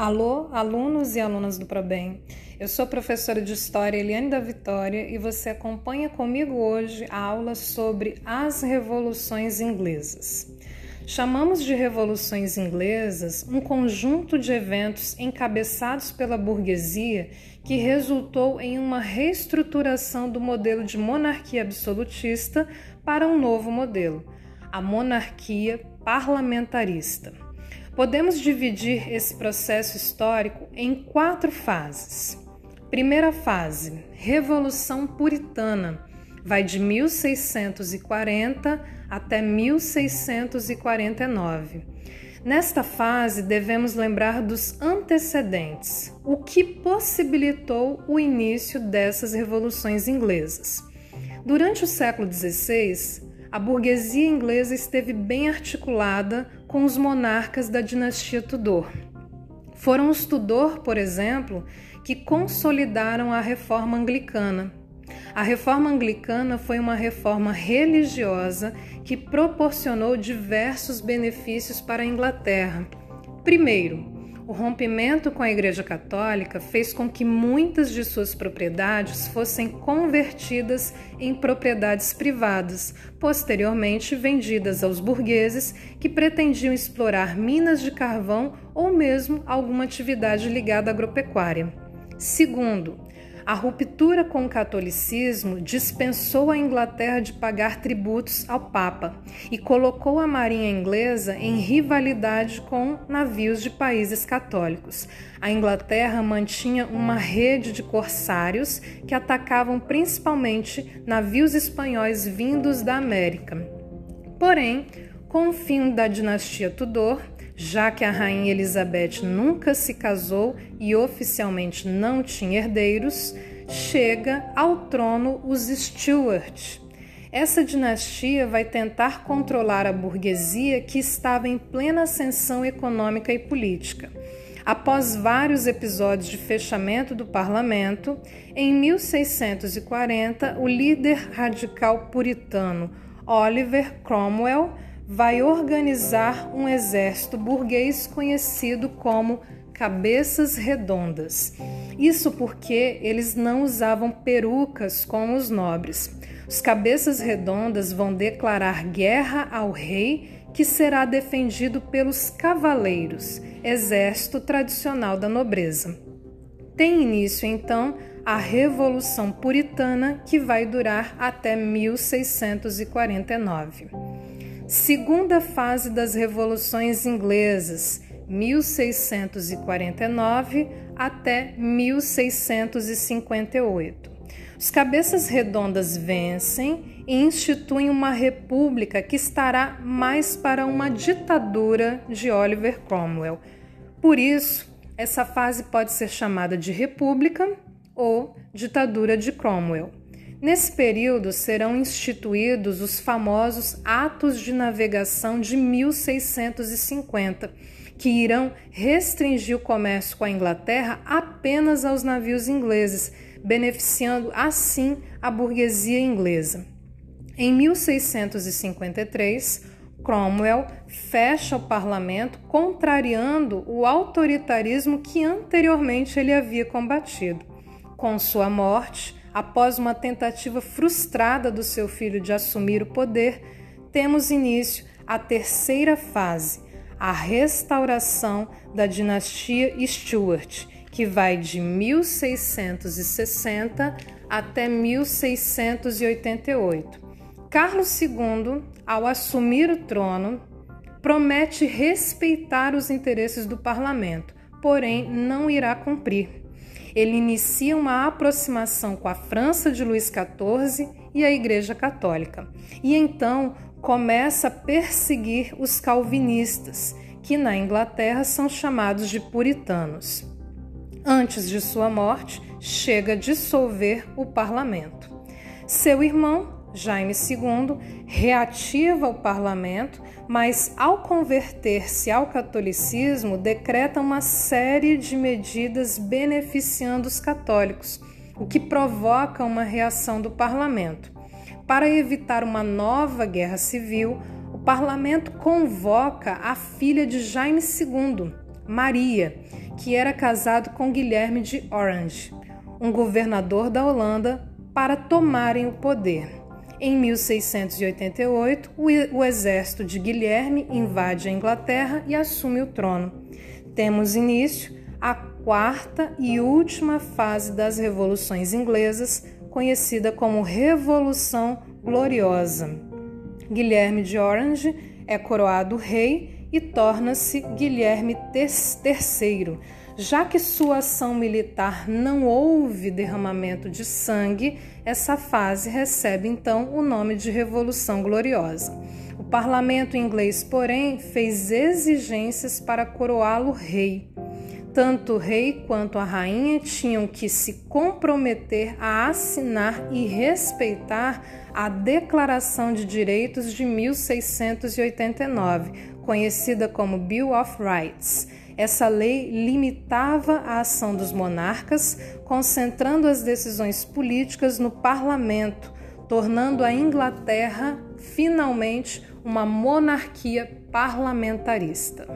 Alô, alunos e alunas do ProBem. Eu sou a professora de História Eliane da Vitória e você acompanha comigo hoje a aula sobre as revoluções inglesas. Chamamos de revoluções inglesas um conjunto de eventos encabeçados pela burguesia que resultou em uma reestruturação do modelo de monarquia absolutista para um novo modelo, a monarquia parlamentarista. Podemos dividir esse processo histórico em quatro fases. Primeira fase, Revolução Puritana, vai de 1640 até 1649. Nesta fase, devemos lembrar dos antecedentes, o que possibilitou o início dessas revoluções inglesas. Durante o século XVI, a burguesia inglesa esteve bem articulada com os monarcas da dinastia Tudor. Foram os Tudor, por exemplo, que consolidaram a reforma anglicana. A reforma anglicana foi uma reforma religiosa que proporcionou diversos benefícios para a Inglaterra. Primeiro, o rompimento com a Igreja Católica fez com que muitas de suas propriedades fossem convertidas em propriedades privadas, posteriormente vendidas aos burgueses que pretendiam explorar minas de carvão ou mesmo alguma atividade ligada à agropecuária. Segundo, a ruptura com o catolicismo dispensou a Inglaterra de pagar tributos ao Papa e colocou a marinha inglesa em rivalidade com navios de países católicos. A Inglaterra mantinha uma rede de corsários que atacavam principalmente navios espanhóis vindos da América. Porém, com o fim da dinastia Tudor, já que a rainha Elizabeth nunca se casou e oficialmente não tinha herdeiros, chega ao trono os Stuart. Essa dinastia vai tentar controlar a burguesia que estava em plena ascensão econômica e política. Após vários episódios de fechamento do parlamento, em 1640, o líder radical puritano Oliver Cromwell vai organizar um exército burguês conhecido como cabeças redondas. Isso porque eles não usavam perucas como os nobres. Os cabeças redondas vão declarar guerra ao rei, que será defendido pelos cavaleiros, exército tradicional da nobreza. Tem início então a Revolução Puritana, que vai durar até 1649. Segunda fase das revoluções inglesas, 1649 até 1658. Os cabeças redondas vencem e instituem uma república que estará mais para uma ditadura de Oliver Cromwell. Por isso, essa fase pode ser chamada de república ou ditadura de Cromwell. Nesse período serão instituídos os famosos Atos de Navegação de 1650, que irão restringir o comércio com a Inglaterra apenas aos navios ingleses, beneficiando assim a burguesia inglesa. Em 1653, Cromwell fecha o parlamento, contrariando o autoritarismo que anteriormente ele havia combatido. Com sua morte, após uma tentativa frustrada do seu filho de assumir o poder, temos início a terceira fase, a restauração da dinastia Stuart, que vai de 1660 até 1688. Carlos II, ao assumir o trono, promete respeitar os interesses do parlamento, porém não irá cumprir ele inicia uma aproximação com a França de Luís XIV e a Igreja Católica. E então começa a perseguir os calvinistas, que na Inglaterra são chamados de puritanos. Antes de sua morte, chega a dissolver o parlamento. Seu irmão, Jaime II reativa o parlamento, mas ao converter-se ao catolicismo, decreta uma série de medidas beneficiando os católicos, o que provoca uma reação do parlamento. Para evitar uma nova guerra civil, o parlamento convoca a filha de Jaime II, Maria, que era casado com Guilherme de Orange, um governador da Holanda, para tomarem o poder. Em 1688, o exército de Guilherme invade a Inglaterra e assume o trono. Temos início a quarta e última fase das revoluções inglesas, conhecida como Revolução Gloriosa. Guilherme de Orange é coroado rei e torna-se Guilherme III, já que sua ação militar não houve derramamento de sangue, essa fase recebe então o nome de Revolução Gloriosa. O parlamento inglês, porém, fez exigências para coroá-lo rei. Tanto o rei quanto a rainha tinham que se comprometer a assinar e respeitar a Declaração de Direitos de 1689, conhecida como Bill of Rights essa lei limitava a ação dos monarcas, concentrando as decisões políticas no parlamento, tornando a Inglaterra finalmente uma monarquia parlamentarista.